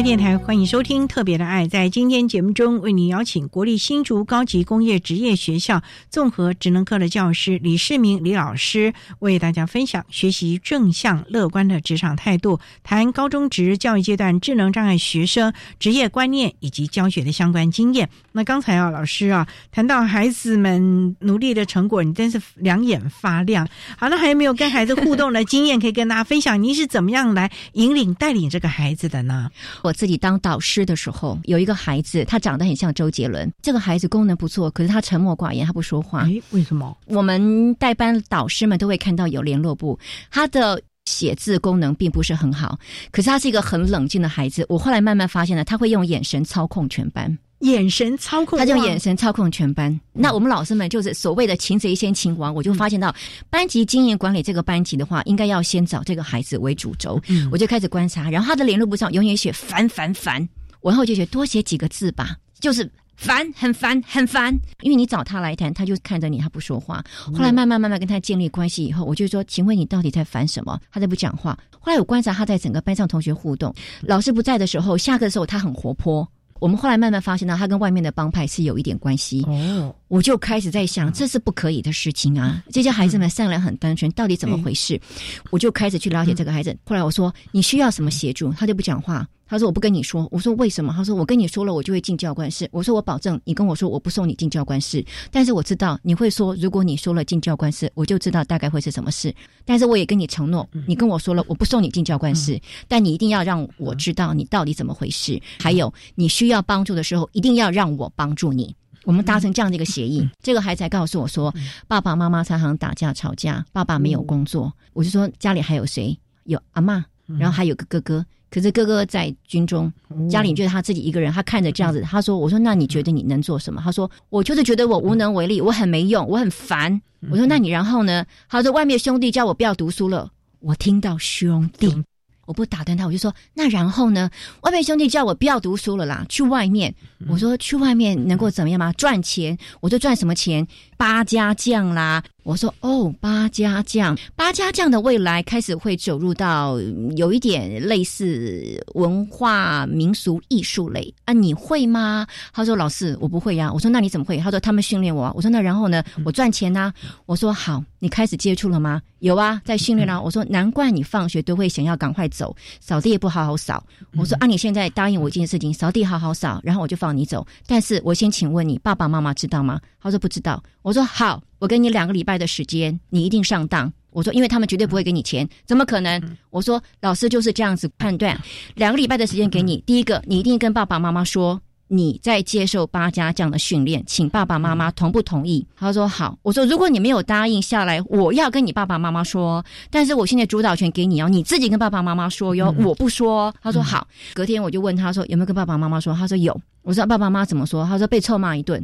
电台欢迎收听《特别的爱》。在今天节目中，为您邀请国立新竹高级工业职业学校综合职能科的教师李世明李老师，为大家分享学习正向乐观的职场态度，谈高中职教育阶段智能障碍学生职业观念以及教学的相关经验。那刚才啊，老师啊谈到孩子们努力的成果，你真是两眼发亮。好，那还有没有跟孩子互动的经验可以跟大家分享？您是怎么样来引领带领这个孩子的呢？自己当导师的时候，有一个孩子，他长得很像周杰伦。这个孩子功能不错，可是他沉默寡言，他不说话。诶，为什么？我们代班导师们都会看到有联络部，他的写字功能并不是很好，可是他是一个很冷静的孩子。我后来慢慢发现了，他会用眼神操控全班。眼神操控，他就眼神操控全班。那我们老师们就是所谓的擒贼先擒王，我就发现到班级经营管理这个班级的话，应该要先找这个孩子为主轴。我就开始观察，然后他的联络簿上永远写烦烦烦，我然后就写多写几个字吧，就是烦，很烦，很烦。因为你找他来谈，他就看着你，他不说话。后来慢慢慢慢跟他建立关系以后，我就说，请问你到底在烦什么？他在不讲话。后来我观察他在整个班上同学互动，老师不在的时候，下课的时候他很活泼。我们后来慢慢发现到，他跟外面的帮派是有一点关系。哦，我就开始在想，这是不可以的事情啊！这些孩子们善良很单纯，到底怎么回事？我就开始去了解这个孩子。后来我说，你需要什么协助？他就不讲话。他说我不跟你说。我说为什么？他说我跟你说了，我就会进教官室。我说我保证，你跟我说我不送你进教官室。但是我知道你会说，如果你说了进教官室，我就知道大概会是什么事。但是我也跟你承诺，你跟我说了，我不送你进教官室，但你一定要让我知道你到底怎么回事。还有你需要帮助的时候，一定要让我帮助你。我们达成这样的一个协议，这个孩子还告诉我说，爸爸妈妈常常打架吵架，爸爸没有工作。我就说家里还有谁？有阿妈。然后还有个哥哥，可是哥哥在军中，家里就是他自己一个人，他看着这样子，他说：“我说那你觉得你能做什么？”他说：“我就是觉得我无能为力，我很没用，我很烦。”我说：“那你然后呢？”他说：“外面兄弟叫我不要读书了。”我听到兄弟。我不打断他，我就说那然后呢？外面兄弟叫我不要读书了啦，去外面。我说去外面能够怎么样吗？赚钱。我说赚什么钱？八家将啦。我说哦，八家将，八家将的未来开始会走入到有一点类似文化民俗艺术类啊，你会吗？他说老师我不会呀。我说那你怎么会？他说他们训练我。我说那然后呢？我赚钱呐。我说好，你开始接触了吗？有啊，在训练啦。我说难怪你放学都会想要赶快走，扫地也不好好扫。我说啊，你现在答应我一件事情，扫地好好扫，然后我就放你走。但是我先请问你爸爸妈妈知道吗？他说不知道。我说好。我给你两个礼拜的时间，你一定上当。我说，因为他们绝对不会给你钱，怎么可能？我说，老师就是这样子判断。两个礼拜的时间给你，第一个，你一定跟爸爸妈妈说你在接受八家这样的训练，请爸爸妈妈同不同意？他说好。我说，如果你没有答应下来，我要跟你爸爸妈妈说。但是我现在主导权给你哦，你自己跟爸爸妈妈说哟，我不说。他说好。隔天我就问他说有没有跟爸爸妈妈说？他说有。我说爸爸妈妈怎么说？他说被臭骂一顿。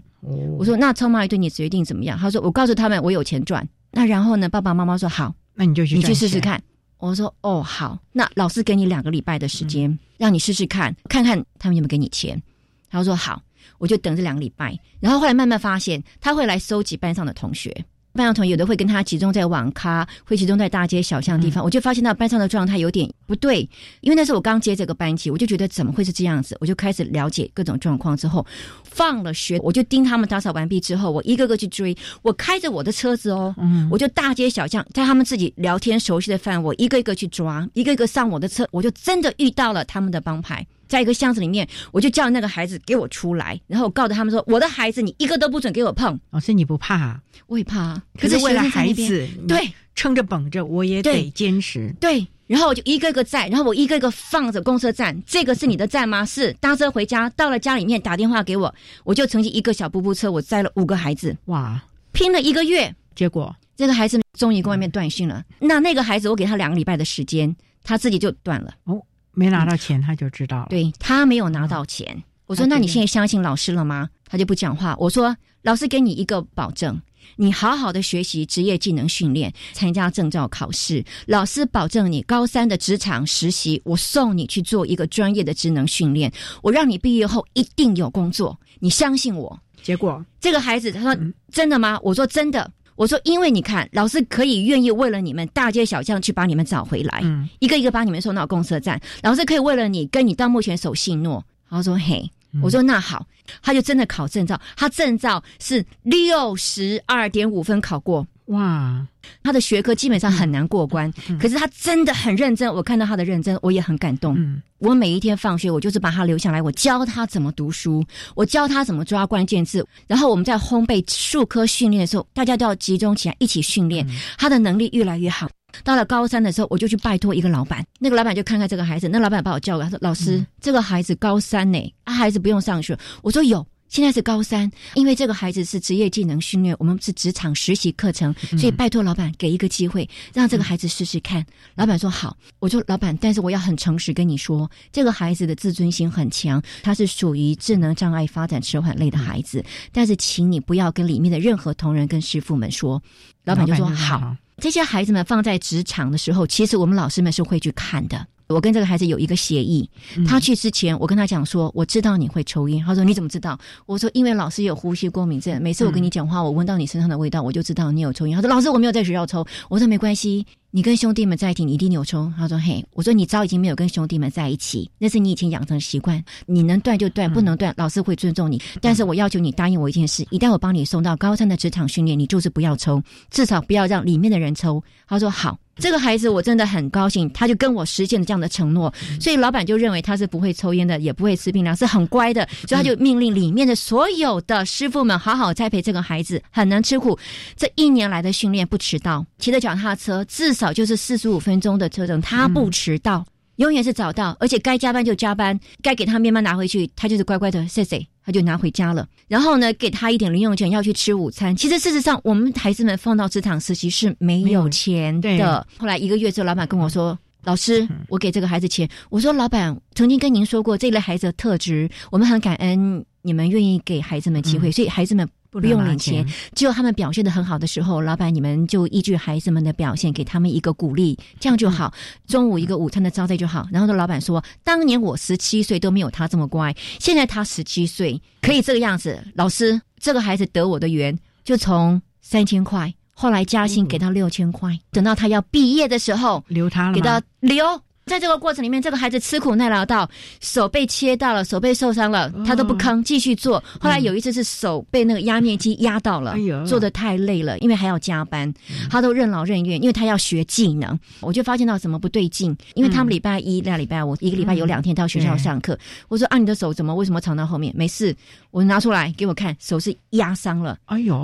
我说那臭骂一顿，你决定怎么样？他说我告诉他们我有钱赚。那然后呢？爸爸妈妈说好，那你就去你去试试看。我说哦好，那老师给你两个礼拜的时间，让你试试看，看看他们有没有给你钱。他说好，我就等这两个礼拜。然后后来慢慢发现，他会来收集班上的同学。班上同学有的会跟他集中在网咖，会集中在大街小巷地方。我就发现到班上的状态有点不对，因为那时候我刚接这个班级，我就觉得怎么会是这样子？我就开始了解各种状况之后，放了学我就盯他们打扫完毕之后，我一个个去追。我开着我的车子哦，我就大街小巷，在他们自己聊天熟悉的范围，一个一个去抓，一个一个上我的车，我就真的遇到了他们的帮派。在一个箱子里面，我就叫那个孩子给我出来，然后我告诉他们说：“我的孩子，你一个都不准给我碰。”老师，你不怕？啊我也怕啊。可是为了孩子，对，撑着绷着，我也得坚持。对，然后我就一个个载，然后我一个个放着公车站。这个是你的站吗？是。搭车回家，到了家里面打电话给我，我就乘起一个小布布车，我载了五个孩子。哇，拼了一个月，结果这个孩子终于跟外面断讯了。那那个孩子，我给他两个礼拜的时间，他自己就断了。哦。没拿到钱，他就知道了。对他没有拿到钱，我说：“那你现在相信老师了吗？”他就不讲话。我说：“老师给你一个保证，你好好的学习职业技能训练，参加证照考试。老师保证你高三的职场实习，我送你去做一个专业的职能训练，我让你毕业后一定有工作。你相信我。”结果这个孩子他说：“真的吗？”我说：“真的。”我说，因为你看，老师可以愿意为了你们大街小巷去把你们找回来，一个一个把你们送到公车站。老师可以为了你跟你到目前守信诺。他说：“嘿，我说那好，他就真的考证照，他证照是六十二点五分考过。”哇，他的学科基本上很难过关，可是他真的很认真。我看到他的认真，我也很感动。我每一天放学，我就是把他留下来，我教他怎么读书，我教他怎么抓关键字。然后我们在烘焙数科训练的时候，大家都要集中起来一起训练，他的能力越来越好。到了高三的时候，我就去拜托一个老板，那个老板就看看这个孩子，那老板把我叫过来，他说：“老师，这个孩子高三呢，啊，孩子不用上学。”我说：“有。”现在是高三，因为这个孩子是职业技能训练，我们是职场实习课程，所以拜托老板给一个机会，让这个孩子试试看。老板说好，我说老板，但是我要很诚实跟你说，这个孩子的自尊心很强，他是属于智能障碍发展迟缓类的孩子，但是请你不要跟里面的任何同仁跟师傅们说。老板就说好，这些孩子们放在职场的时候，其实我们老师们是会去看的。我跟这个孩子有一个协议，他去之前，我跟他讲说，我知道你会抽烟。他说你怎么知道？我说因为老师有呼吸过敏症，每次我跟你讲话，我闻到你身上的味道，我就知道你有抽烟。他说老师我没有在学校抽。我说没关系，你跟兄弟们在一起，你一定有抽。他说嘿，我说你早已经没有跟兄弟们在一起，那是你以前养成的习惯，你能断就断，不能断，老师会尊重你。但是我要求你答应我一件事，一旦我帮你送到高三的职场训练，你就是不要抽，至少不要让里面的人抽。他说好。这个孩子我真的很高兴，他就跟我实现了这样的承诺，所以老板就认为他是不会抽烟的，也不会吃槟榔，是很乖的，所以他就命令里面的所有的师傅们好好栽培这个孩子，很能吃苦。这一年来的训练不迟到，骑着脚踏车至少就是四十五分钟的车程，他不迟到，永远是早到，而且该加班就加班，该给他面包拿回去，他就是乖乖的谢谢。他就拿回家了，然后呢，给他一点零用钱，要去吃午餐。其实事实上，我们孩子们放到职场实习是没有钱的。后来一个月之后，老板跟我说：“老师，我给这个孩子钱。我说，老板曾经跟您说过这类孩子的特质，我们很感恩你们愿意给孩子们机会，所以孩子们不用领钱，只有他们表现的很好的时候，老板你们就依据孩子们的表现给他们一个鼓励，这样就好。中午一个午餐的招待就好。然后的，老板说，当年我十七岁都没有他这么乖，现在他十七岁可以这个样子。老师，这个孩子得我的缘，就从三千块。后来加薪给到六千块，等到他要毕业的时候，留他了给到留。在这个过程里面，这个孩子吃苦耐劳到手被切到了，手被受伤了，他都不吭，继续做。后来有一次是手被那个压面机压到了，做的太累了，因为还要加班，他都任劳任怨，因为他要学技能。我就发现到什么不对劲，因为他们礼拜一、那礼拜五一个礼拜有两天到学校上课。我说啊，你的手怎么为什么藏到后面？没事，我拿出来给我看，手是压伤了。哎呦，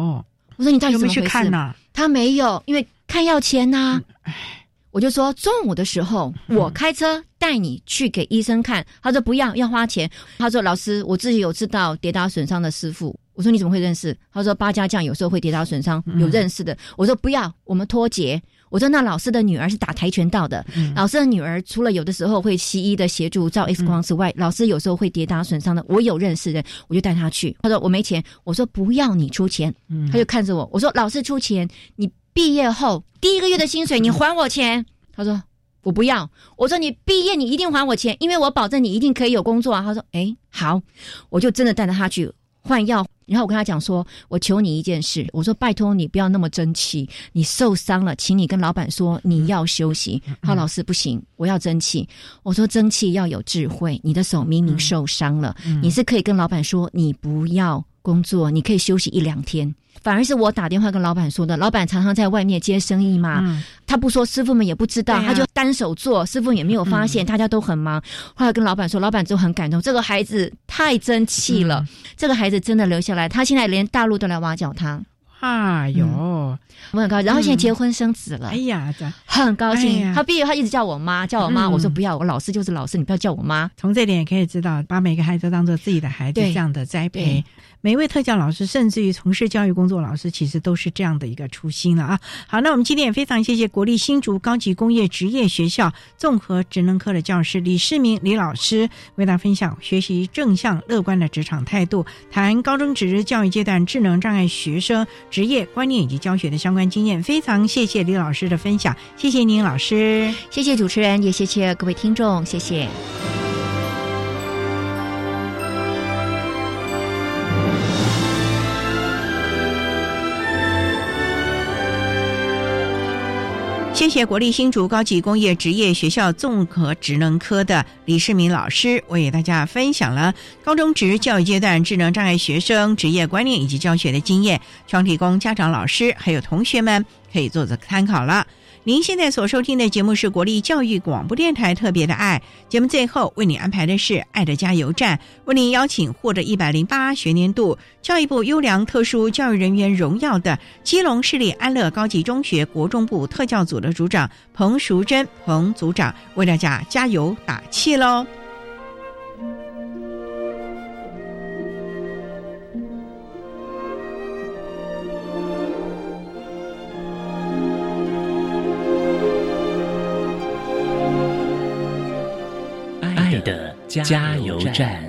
我说你到底怎么回事？他没有，因为看要钱呐。我就说中午的时候，我开车带你去给医生看。他说不要，要花钱。他说老师，我自己有知道跌打损伤的师傅。我说你怎么会认识？他说八家将有时候会跌打损伤，有认识的。我说不要，我们脱节。我说那老师的女儿是打跆拳道的，老师的女儿除了有的时候会西医的协助照 X 光之外，老师有时候会跌打损伤的。我有认识的，我就带他去。他说我没钱。我说不要你出钱。他就看着我。我说老师出钱，你。毕业后第一个月的薪水，你还我钱。他说我不要。我说你毕业你一定还我钱，因为我保证你一定可以有工作啊。他说哎好，我就真的带着他去换药。然后我跟他讲说，我求你一件事，我说拜托你不要那么争气，你受伤了，请你跟老板说你要休息。他说老师不行，我要争气。我说争气要有智慧，你的手明明受伤了，你是可以跟老板说你不要工作，你可以休息一两天。反而是我打电话跟老板说的，老板常常在外面接生意嘛，他不说，师傅们也不知道，他就单手做，师傅也没有发现，大家都很忙。后来跟老板说，老板就很感动，这个孩子太争气了，这个孩子真的留下来，他现在连大陆都来挖角他。哎呦，我很高兴。然后现在结婚生子了，哎呀，很高兴。他毕业，他一直叫我妈，叫我妈。我说不要，我老师就是老师，你不要叫我妈。从这点也可以知道，把每个孩子都当做自己的孩子这样的栽培。每一位特教老师，甚至于从事教育工作老师，其实都是这样的一个初心了啊！好，那我们今天也非常谢谢国立新竹高级工业职业学校综合职能科的教师李世明李老师，为大家分享学习正向乐观的职场态度，谈高中职教育阶段智能障碍学生职业观念以及教学的相关经验。非常谢谢李老师的分享，谢谢您老师，谢谢主持人，也谢谢各位听众，谢谢。谢谢国立新竹高级工业职业学校综合职能科的李世民老师，为大家分享了高中职教育阶段智能障碍学生职业观念以及教学的经验，希望提供家长、老师还有同学们可以做做参考了。您现在所收听的节目是国立教育广播电台特别的爱节目，最后为你安排的是爱的加油站，为您邀请获得一百零八学年度教育部优良特殊教育人员荣耀的基隆市立安乐高级中学国中部特教组的组长彭淑珍彭组长为大家加油打气喽。加油站。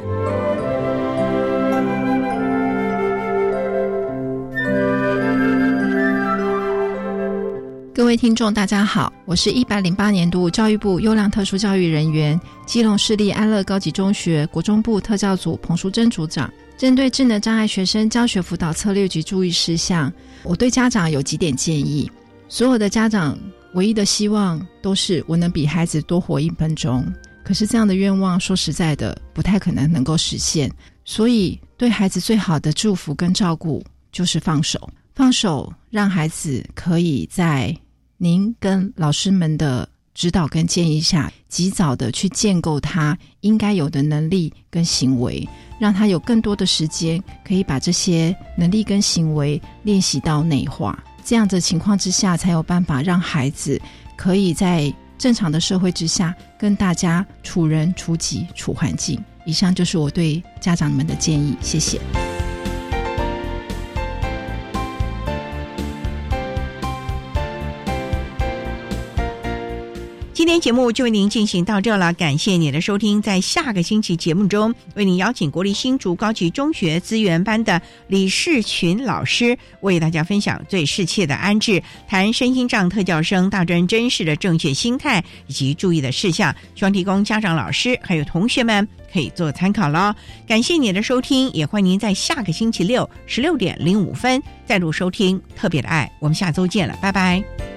各位听众，大家好，我是一百零八年度教育部优良特殊教育人员基隆市立安乐高级中学国中部特教组彭淑珍组长。针对智能障碍学生教学辅导策略及注意事项，我对家长有几点建议。所有的家长唯一的希望都是我能比孩子多活一分钟。可是这样的愿望，说实在的，不太可能能够实现。所以，对孩子最好的祝福跟照顾，就是放手，放手，让孩子可以在您跟老师们的指导跟建议下，及早的去建构他应该有的能力跟行为，让他有更多的时间，可以把这些能力跟行为练习到内化。这样的情况之下，才有办法让孩子可以在。正常的社会之下，跟大家处人、处己、处环境。以上就是我对家长们的建议，谢谢。今天节目就为您进行到这了，感谢您的收听。在下个星期节目中，为您邀请国立新竹高级中学资源班的李世群老师，为大家分享最适切的安置，谈身心障特教生大专真实的正确心态以及注意的事项，希望提供家长、老师还有同学们可以做参考喽。感谢您的收听，也欢迎您在下个星期六十六点零五分再度收听特别的爱。我们下周见了，拜拜。